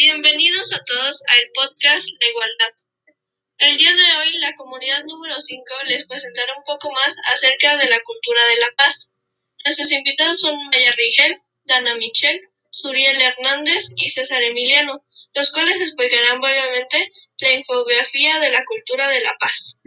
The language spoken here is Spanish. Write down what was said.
Bienvenidos a todos al podcast La Igualdad. El día de hoy la comunidad número 5 les presentará un poco más acerca de la cultura de la paz. Nuestros invitados son Maya Rigel, Dana Michel, Suriel Hernández y César Emiliano, los cuales explicarán brevemente la infografía de la cultura de la paz.